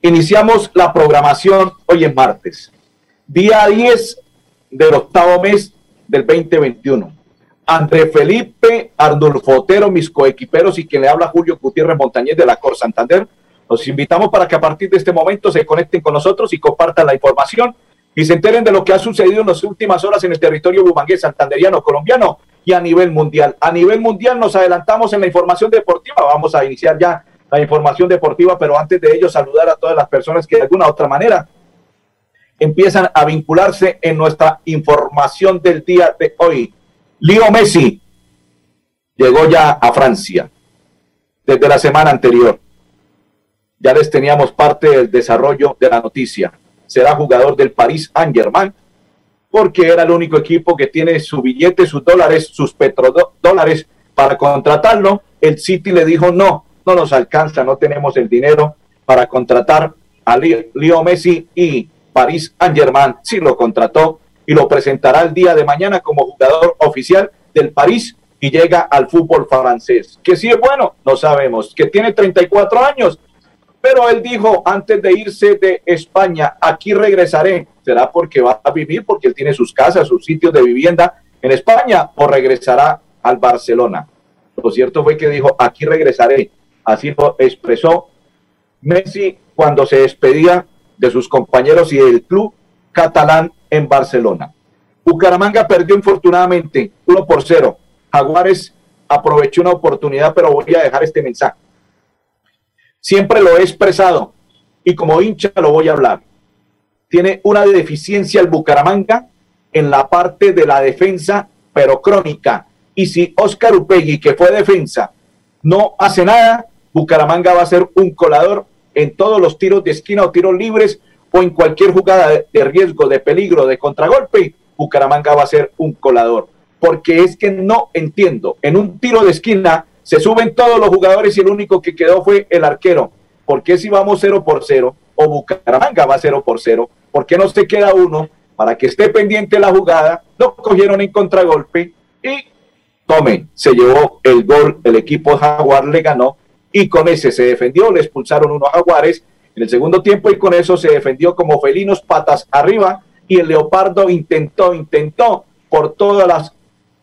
Iniciamos la programación hoy en martes, día 10 del octavo mes del 2021. André Felipe Ardulfo Otero, mis coequiperos y quien le habla Julio Gutiérrez Montañez de la Cor Santander. Los invitamos para que a partir de este momento se conecten con nosotros y compartan la información y se enteren de lo que ha sucedido en las últimas horas en el territorio bumangués, santanderiano, colombiano y a nivel mundial. A nivel mundial nos adelantamos en la información deportiva. Vamos a iniciar ya la información deportiva, pero antes de ello saludar a todas las personas que de alguna otra manera empiezan a vincularse en nuestra información del día de hoy. Leo Messi llegó ya a Francia desde la semana anterior. Ya les teníamos parte del desarrollo de la noticia. Será jugador del Paris Saint-Germain porque era el único equipo que tiene su billete, sus dólares, sus petrodólares para contratarlo. El City le dijo no, no nos alcanza, no tenemos el dinero para contratar a Leo Messi y París Saint-Germain sí lo contrató y lo presentará el día de mañana como jugador oficial del París y llega al fútbol francés. Que si es bueno, no sabemos. Que tiene 34 años, pero él dijo antes de irse de España, aquí regresaré. ¿Será porque va a vivir, porque él tiene sus casas, sus sitios de vivienda en España o regresará al Barcelona? Lo cierto fue que dijo, aquí regresaré. Así lo expresó Messi cuando se despedía de sus compañeros y del club catalán en Barcelona. Bucaramanga perdió infortunadamente 1 por 0. Jaguares aprovechó una oportunidad, pero voy a dejar este mensaje. Siempre lo he expresado y como hincha lo voy a hablar. Tiene una deficiencia el Bucaramanga en la parte de la defensa, pero crónica. Y si Oscar Upegui, que fue defensa, no hace nada, Bucaramanga va a ser un colador en todos los tiros de esquina o tiros libres o en cualquier jugada de riesgo, de peligro, de contragolpe, Bucaramanga va a ser un colador. Porque es que no entiendo, en un tiro de esquina se suben todos los jugadores y el único que quedó fue el arquero. ¿Por qué si vamos 0 por 0 o Bucaramanga va 0 por 0? ¿Por qué no se queda uno para que esté pendiente la jugada? Lo cogieron en contragolpe y tome, se llevó el gol, el equipo Jaguar le ganó y con ese se defendió, le expulsaron unos jaguares en el segundo tiempo y con eso se defendió como felinos patas arriba y el leopardo intentó, intentó por todas las,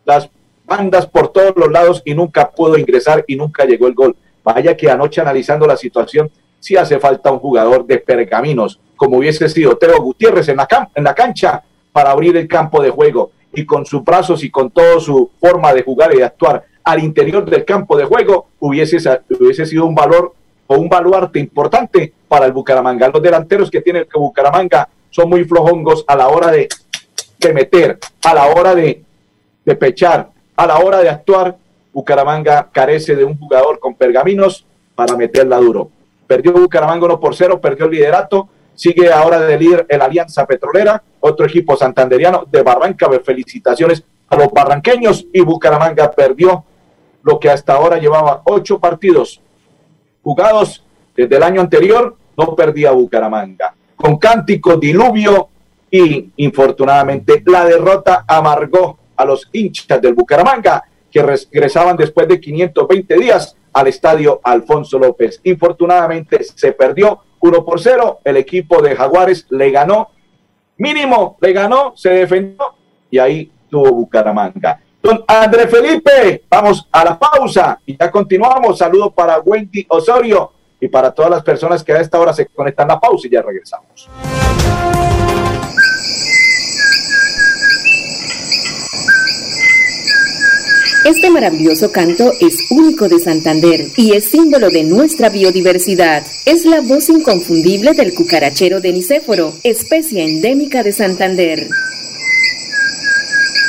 las bandas, por todos los lados y nunca pudo ingresar y nunca llegó el gol. Vaya que anoche analizando la situación, sí hace falta un jugador de pergaminos, como hubiese sido Teo Gutiérrez en la, en la cancha para abrir el campo de juego y con sus brazos y con toda su forma de jugar y de actuar al interior del campo de juego hubiese, hubiese sido un valor o un baluarte importante para el Bucaramanga. Los delanteros que tiene el Bucaramanga son muy flojongos a la hora de, de meter, a la hora de, de pechar, a la hora de actuar. Bucaramanga carece de un jugador con pergaminos para meterla duro. Perdió Bucaramanga 1 por 0, perdió el liderato. Sigue ahora de líder el Alianza Petrolera, otro equipo santanderiano de Barranca. Felicitaciones a los barranqueños y Bucaramanga perdió lo que hasta ahora llevaba ocho partidos jugados desde el año anterior, no perdía Bucaramanga. Con cántico, diluvio y infortunadamente la derrota amargó a los hinchas del Bucaramanga que regresaban después de 520 días al estadio Alfonso López. Infortunadamente se perdió 1 por 0, el equipo de Jaguares le ganó, mínimo le ganó, se defendió y ahí tuvo Bucaramanga. Don André Felipe, vamos a la pausa y ya continuamos. Saludos para Wendy Osorio y para todas las personas que a esta hora se conectan a la pausa y ya regresamos. Este maravilloso canto es único de Santander y es símbolo de nuestra biodiversidad. Es la voz inconfundible del cucarachero de Nicéforo, especie endémica de Santander.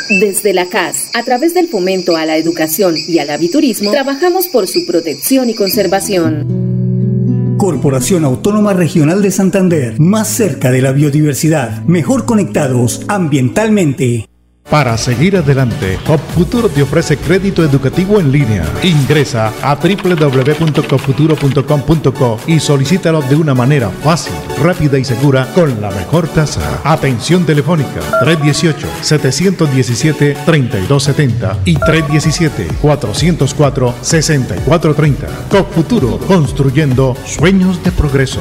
Desde la CAS, a través del fomento a la educación y al aviturismo, trabajamos por su protección y conservación. Corporación Autónoma Regional de Santander, más cerca de la biodiversidad, mejor conectados ambientalmente. Para seguir adelante, Futuro te ofrece crédito educativo en línea. Ingresa a www.copfuturo.com.co y solicítalo de una manera fácil, rápida y segura con la mejor tasa. Atención telefónica 318-717-3270 y 317-404-6430. Futuro, construyendo sueños de progreso.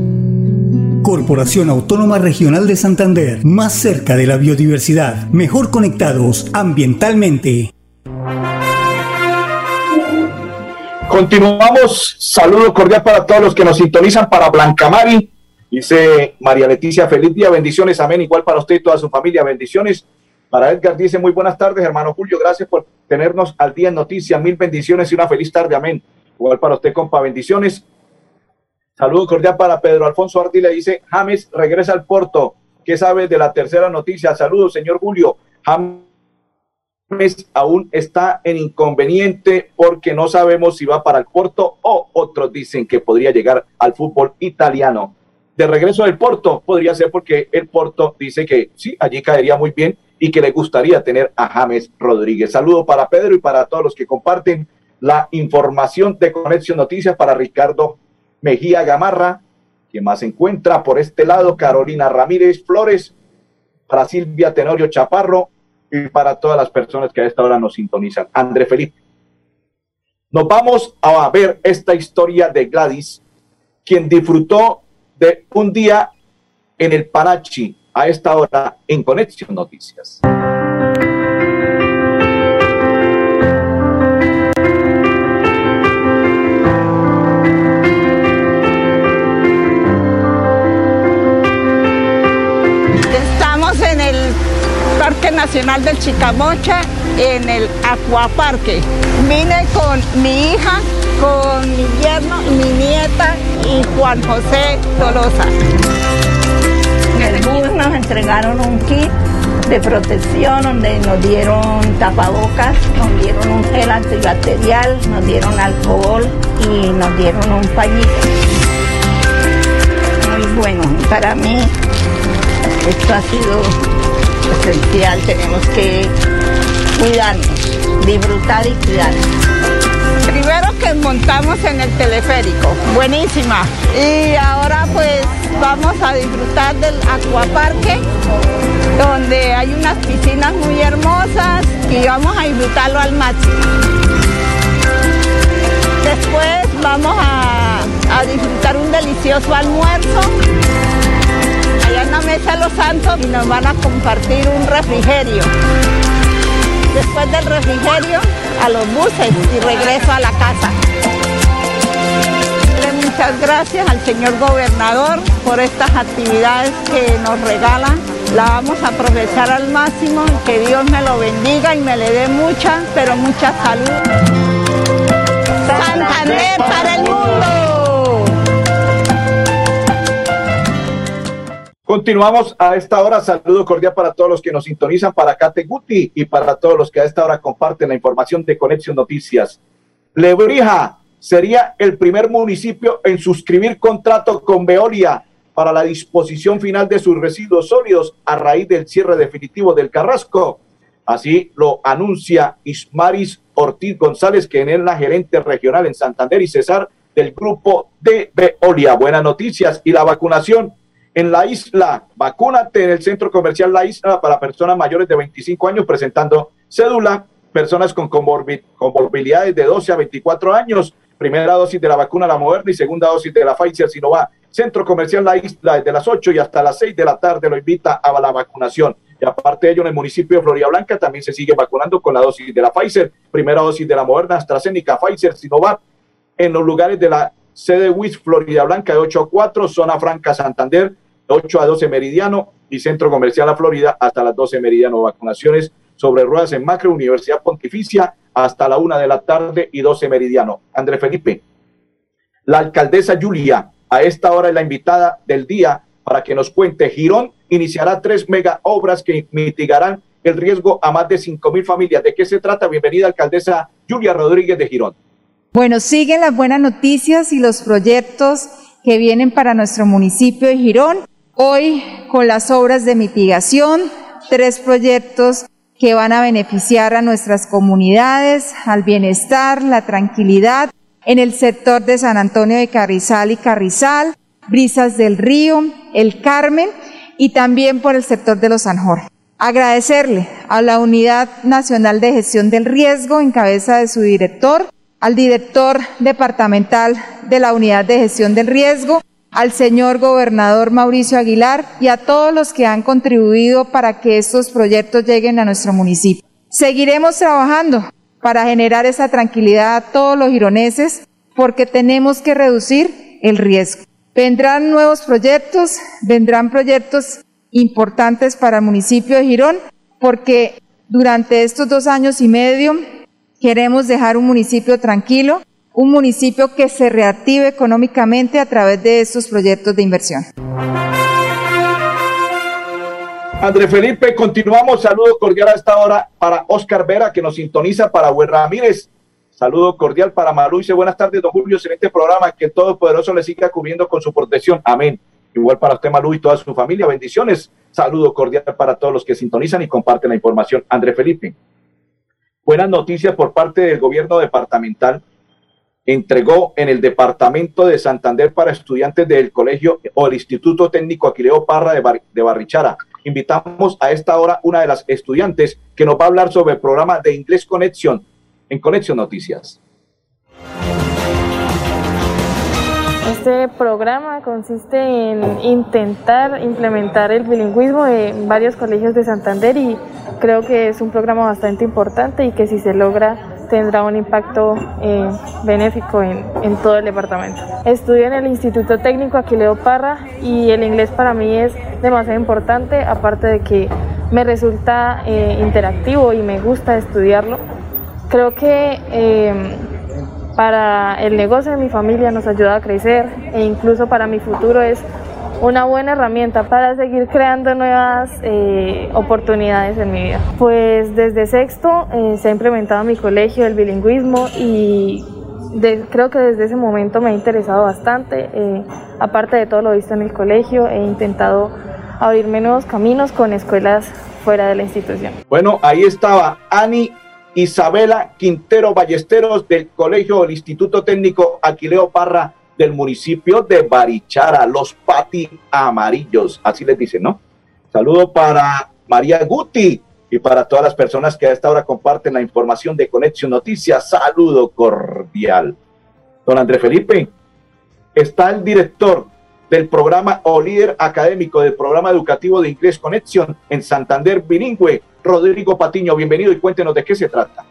Corporación Autónoma Regional de Santander, más cerca de la biodiversidad, mejor conectados ambientalmente. Continuamos. Saludo cordial para todos los que nos sintonizan para Blancamari. Dice María Leticia, feliz día, bendiciones, amén. Igual para usted y toda su familia, bendiciones. Para Edgar dice, muy buenas tardes, hermano Julio, gracias por tenernos al día en noticias. Mil bendiciones y una feliz tarde, amén. Igual para usted, compa, bendiciones. Saludo cordial para Pedro Alfonso Arti, le dice, James regresa al Porto. ¿Qué sabe de la tercera noticia? Saludos, señor Julio. James aún está en inconveniente porque no sabemos si va para el Porto o otros dicen que podría llegar al fútbol italiano. De regreso del Porto podría ser porque el Porto dice que sí, allí caería muy bien y que le gustaría tener a James Rodríguez. Saludo para Pedro y para todos los que comparten la información de Conexión Noticias para Ricardo Mejía Gamarra, quien más se encuentra por este lado, Carolina Ramírez Flores, para Silvia Tenorio Chaparro, y para todas las personas que a esta hora nos sintonizan. André Felipe. Nos vamos a ver esta historia de Gladys, quien disfrutó de un día en el Parachi a esta hora en Conexión Noticias. Nacional del Chicamocha, en el Acuaparque. Vine con mi hija, con mi yerno, mi nieta y Juan José Tolosa. En el bus nos entregaron un kit de protección donde nos dieron tapabocas, nos dieron un gel antibacterial, nos dieron alcohol y nos dieron un pañito. Muy bueno, para mí esto ha sido esencial, tenemos que cuidarnos, disfrutar y cuidarnos. Primero que montamos en el teleférico, buenísima. Y ahora pues vamos a disfrutar del acuaparque, donde hay unas piscinas muy hermosas y vamos a disfrutarlo al máximo. Después vamos a, a disfrutar un delicioso almuerzo la mesa los santos y nos van a compartir un refrigerio. Después del refrigerio, a los buses y regreso a la casa. Muchas gracias al señor gobernador por estas actividades que nos regalan. La vamos a aprovechar al máximo, que Dios me lo bendiga y me le dé mucha, pero mucha salud. Santander para el mundo. Continuamos a esta hora. Saludo cordial para todos los que nos sintonizan para Categuti y para todos los que a esta hora comparten la información de Conexión Noticias. Lebrija sería el primer municipio en suscribir contrato con Veolia para la disposición final de sus residuos sólidos a raíz del cierre definitivo del Carrasco. Así lo anuncia Ismaris Ortiz González, quien es la gerente regional en Santander y Cesar del grupo de Veolia. Buenas noticias y la vacunación en la isla. Vacúnate en el centro comercial La Isla para personas mayores de 25 años presentando cédula, personas con comorbilidades de 12 a 24 años, primera dosis de la vacuna La Moderna y segunda dosis de la Pfizer Sinovac. Centro comercial La Isla desde las 8 y hasta las 6 de la tarde lo invita a la vacunación. Y aparte de ello, en el municipio de Florida Blanca también se sigue vacunando con la dosis de la Pfizer, primera dosis de la Moderna, AstraZeneca, Pfizer, Sinovac, en los lugares de la sede WIS Florida Blanca de 8 a 4, zona franca Santander, 8 a 12 meridiano y centro comercial a Florida hasta las 12 meridiano. Vacunaciones sobre ruedas en Macro, Universidad Pontificia hasta la 1 de la tarde y 12 meridiano. André Felipe, la alcaldesa Julia, a esta hora es la invitada del día para que nos cuente. Girón iniciará tres mega obras que mitigarán el riesgo a más de 5 mil familias. ¿De qué se trata? Bienvenida, alcaldesa Julia Rodríguez de Girón. Bueno, siguen las buenas noticias y los proyectos que vienen para nuestro municipio de Girón. Hoy, con las obras de mitigación, tres proyectos que van a beneficiar a nuestras comunidades, al bienestar, la tranquilidad en el sector de San Antonio de Carrizal y Carrizal, Brisas del Río, El Carmen y también por el sector de los San Jorge. Agradecerle a la Unidad Nacional de Gestión del Riesgo en cabeza de su director, al director departamental de la Unidad de Gestión del Riesgo, al señor gobernador Mauricio Aguilar y a todos los que han contribuido para que estos proyectos lleguen a nuestro municipio. Seguiremos trabajando para generar esa tranquilidad a todos los gironeses porque tenemos que reducir el riesgo. Vendrán nuevos proyectos, vendrán proyectos importantes para el municipio de Girón, porque durante estos dos años y medio queremos dejar un municipio tranquilo, un municipio que se reactive económicamente a través de estos proyectos de inversión. André Felipe, continuamos. Saludo cordial a esta hora para Oscar Vera, que nos sintoniza para Buen Ramírez. Saludo cordial para Malu. Dice buenas tardes, don Julio, en este programa que el Todopoderoso le siga cubriendo con su protección. Amén. Igual para usted, Malú, y toda su familia. Bendiciones. Saludo cordial para todos los que sintonizan y comparten la información. André Felipe. Buenas noticias por parte del gobierno departamental. Entregó en el departamento de Santander para estudiantes del colegio o el Instituto Técnico Aquileo Parra de, de Barrichara. Invitamos a esta hora una de las estudiantes que nos va a hablar sobre el programa de Inglés Conexión en Conexión Noticias. Este programa consiste en intentar implementar el bilingüismo en varios colegios de Santander y creo que es un programa bastante importante y que si se logra tendrá un impacto eh, benéfico en, en, todo el departamento. Estudio en el Instituto Técnico Aquileo Parra y el inglés para mí es demasiado importante, aparte de que me resulta eh, interactivo y me gusta estudiarlo. Creo que eh, para el negocio de mi familia nos ayuda a crecer e incluso para mi futuro es una buena herramienta para seguir creando nuevas eh, oportunidades en mi vida. Pues desde sexto eh, se ha implementado en mi colegio el bilingüismo y de, creo que desde ese momento me ha interesado bastante. Eh, aparte de todo lo visto en el colegio, he intentado abrirme nuevos caminos con escuelas fuera de la institución. Bueno, ahí estaba Ani Isabela Quintero Ballesteros del Colegio del Instituto Técnico Aquileo Parra del municipio de Barichara, los pati amarillos, así les dicen, ¿no? Saludo para María Guti y para todas las personas que a esta hora comparten la información de Conexión Noticias. Saludo cordial. Don André Felipe, está el director del programa o líder académico del programa educativo de Inglés Conexión en Santander Bilingüe, Rodrigo Patiño. Bienvenido y cuéntenos de qué se trata.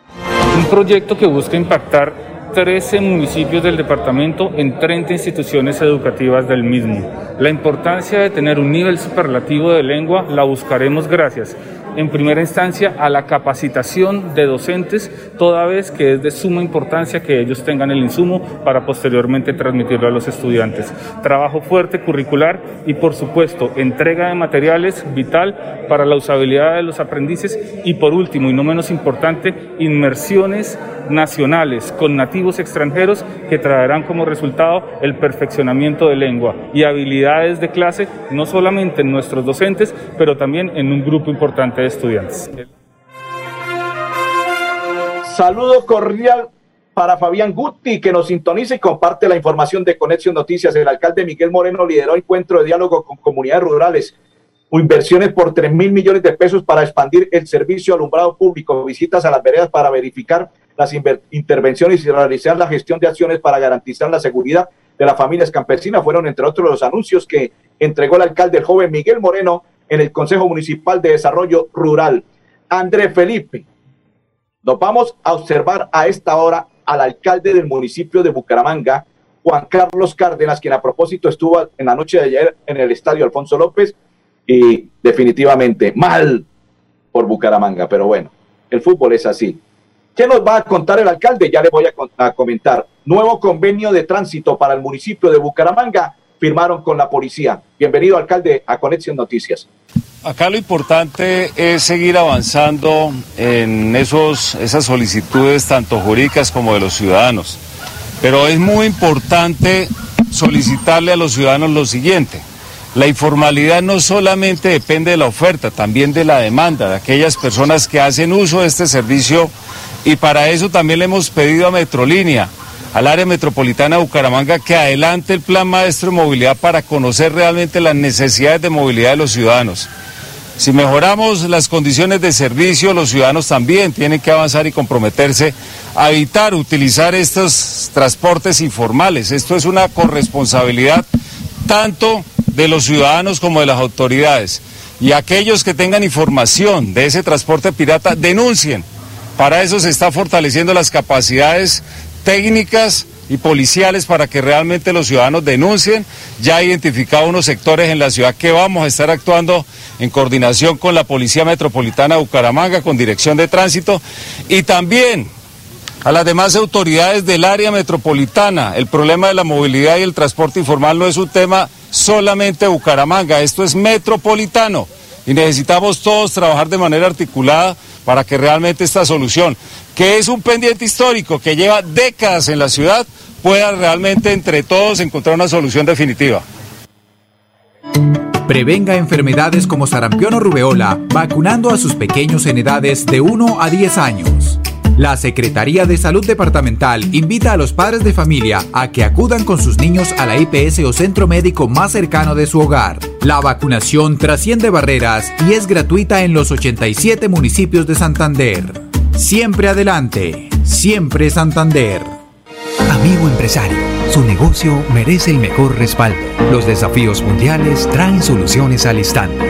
Un proyecto que busca impactar 13 municipios del departamento en 30 instituciones educativas del mismo. La importancia de tener un nivel superlativo de lengua la buscaremos gracias en primera instancia a la capacitación de docentes, toda vez que es de suma importancia que ellos tengan el insumo para posteriormente transmitirlo a los estudiantes. Trabajo fuerte curricular y por supuesto entrega de materiales vital para la usabilidad de los aprendices y por último y no menos importante, inmersiones nacionales con nativos extranjeros que traerán como resultado el perfeccionamiento de lengua y habilidades de clase, no solamente en nuestros docentes, pero también en un grupo importante estudiantes. Saludo cordial para Fabián Guti, que nos sintoniza y comparte la información de Conexión Noticias. El alcalde Miguel Moreno lideró encuentro de diálogo con comunidades rurales inversiones por 3 mil millones de pesos para expandir el servicio alumbrado público, visitas a las veredas para verificar las intervenciones y realizar la gestión de acciones para garantizar la seguridad de las familias campesinas. Fueron, entre otros, los anuncios que entregó el alcalde el joven Miguel Moreno en el Consejo Municipal de Desarrollo Rural. André Felipe, nos vamos a observar a esta hora al alcalde del municipio de Bucaramanga, Juan Carlos Cárdenas, quien a propósito estuvo en la noche de ayer en el estadio Alfonso López y definitivamente mal por Bucaramanga, pero bueno, el fútbol es así. ¿Qué nos va a contar el alcalde? Ya le voy a, comentar. Nuevo convenio de tránsito para el municipio de Bucaramanga firmaron con la policía. Bienvenido, alcalde, a Conexión Noticias. Acá lo importante es seguir avanzando en esos, esas solicitudes, tanto jurídicas como de los ciudadanos. Pero es muy importante solicitarle a los ciudadanos lo siguiente. La informalidad no solamente depende de la oferta, también de la demanda, de aquellas personas que hacen uso de este servicio y para eso también le hemos pedido a Metrolínea, al área metropolitana de Bucaramanga, que adelante el plan maestro de movilidad para conocer realmente las necesidades de movilidad de los ciudadanos. Si mejoramos las condiciones de servicio, los ciudadanos también tienen que avanzar y comprometerse a evitar utilizar estos transportes informales. Esto es una corresponsabilidad tanto de los ciudadanos como de las autoridades. Y aquellos que tengan información de ese transporte pirata, denuncien para eso se está fortaleciendo las capacidades técnicas y policiales para que realmente los ciudadanos denuncien. Ya ha identificado unos sectores en la ciudad que vamos a estar actuando en coordinación con la Policía Metropolitana de Bucaramanga, con Dirección de Tránsito y también a las demás autoridades del área metropolitana. El problema de la movilidad y el transporte informal no es un tema solamente de Bucaramanga, esto es metropolitano y necesitamos todos trabajar de manera articulada para que realmente esta solución, que es un pendiente histórico que lleva décadas en la ciudad, pueda realmente entre todos encontrar una solución definitiva. Prevenga enfermedades como sarampión o rubeola vacunando a sus pequeños en edades de 1 a 10 años. La Secretaría de Salud Departamental invita a los padres de familia a que acudan con sus niños a la IPS o centro médico más cercano de su hogar. La vacunación trasciende barreras y es gratuita en los 87 municipios de Santander. Siempre adelante, siempre Santander. Amigo empresario su negocio merece el mejor respaldo. Los desafíos mundiales traen soluciones al instante.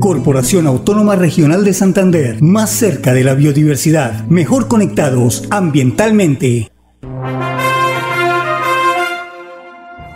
Corporación Autónoma Regional de Santander, más cerca de la biodiversidad, mejor conectados ambientalmente.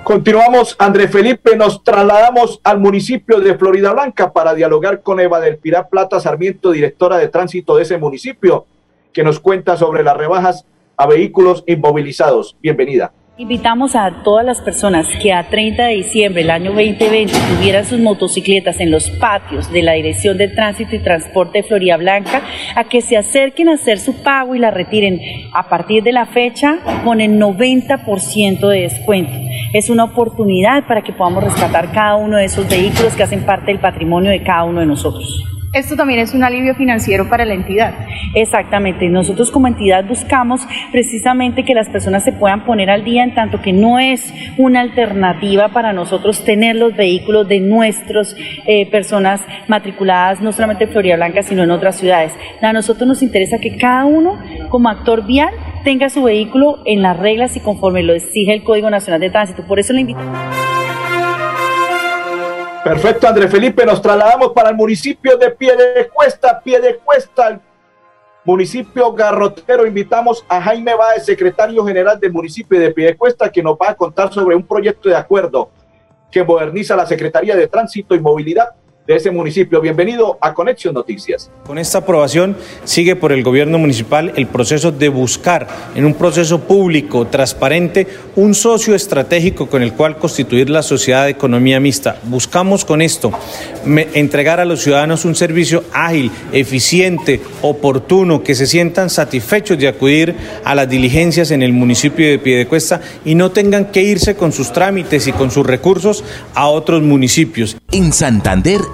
Continuamos, André Felipe, nos trasladamos al municipio de Florida Blanca para dialogar con Eva del Pilar Plata Sarmiento, directora de tránsito de ese municipio, que nos cuenta sobre las rebajas a vehículos inmovilizados. Bienvenida. Invitamos a todas las personas que a 30 de diciembre del año 2020 tuvieran sus motocicletas en los patios de la Dirección de Tránsito y Transporte de Florida Blanca a que se acerquen a hacer su pago y la retiren a partir de la fecha con el 90% de descuento. Es una oportunidad para que podamos rescatar cada uno de esos vehículos que hacen parte del patrimonio de cada uno de nosotros. Esto también es un alivio financiero para la entidad. Exactamente. Nosotros como entidad buscamos precisamente que las personas se puedan poner al día en tanto que no es una alternativa para nosotros tener los vehículos de nuestras eh, personas matriculadas no solamente en Florida Blanca, sino en otras ciudades. A nosotros nos interesa que cada uno como actor vial tenga su vehículo en las reglas y conforme lo exige el Código Nacional de Tránsito. Por eso le invito. Perfecto, André Felipe. Nos trasladamos para el municipio de Piedecuesta, Piedecuesta, municipio garrotero. Invitamos a Jaime Báez, secretario general del municipio de Piedecuesta, que nos va a contar sobre un proyecto de acuerdo que moderniza la Secretaría de Tránsito y Movilidad de ese municipio. Bienvenido a Conexión Noticias. Con esta aprobación sigue por el gobierno municipal el proceso de buscar en un proceso público, transparente, un socio estratégico con el cual constituir la sociedad de economía mixta. Buscamos con esto entregar a los ciudadanos un servicio ágil, eficiente, oportuno, que se sientan satisfechos de acudir a las diligencias en el municipio de Piedecuesta y no tengan que irse con sus trámites y con sus recursos a otros municipios. En Santander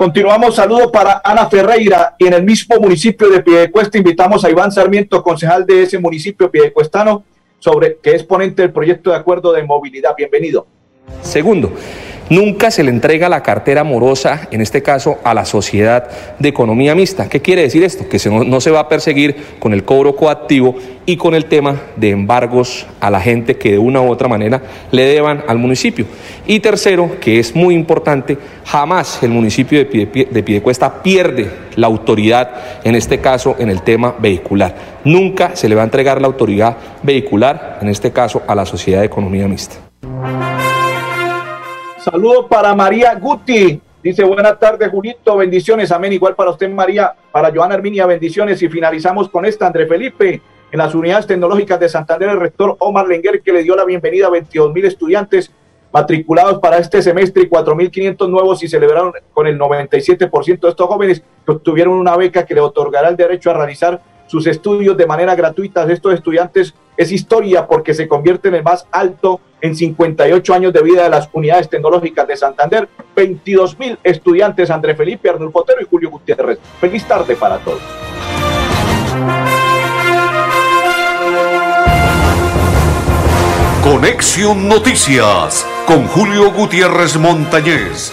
Continuamos, saludo para Ana Ferreira y en el mismo municipio de Piedecuesta invitamos a Iván Sarmiento, concejal de ese municipio piedecuestano, sobre que es ponente del proyecto de acuerdo de movilidad. Bienvenido. Segundo, Nunca se le entrega la cartera morosa, en este caso, a la sociedad de economía mixta. ¿Qué quiere decir esto? Que no, se va a perseguir con el cobro coactivo y con el tema de embargos a la gente que de una u otra manera le deban al municipio. Y tercero, que es muy importante, jamás el municipio de, de Piedecuesta pierde la autoridad, en este caso, en el tema vehicular. Nunca se le va a entregar la autoridad vehicular, en este caso, a la sociedad de economía mixta. Saludos para María Guti. Dice, buenas tardes, Julito, bendiciones, amén. Igual para usted, María, para Joana Herminia, bendiciones. Y finalizamos con esta, André Felipe, en las unidades tecnológicas de Santander, el rector Omar Lenguer, que le dio la bienvenida a 22 mil estudiantes matriculados para este semestre y 4.500 nuevos y celebraron con el 97% de estos jóvenes que obtuvieron una beca que le otorgará el derecho a realizar sus estudios de manera gratuita. Estos estudiantes es historia porque se convierte en el más alto en 58 años de vida de las unidades tecnológicas de Santander. 22 mil estudiantes, André Felipe, Arnulfo Otero y Julio Gutiérrez. Feliz tarde para todos. Conexión Noticias con Julio Gutiérrez Montañez.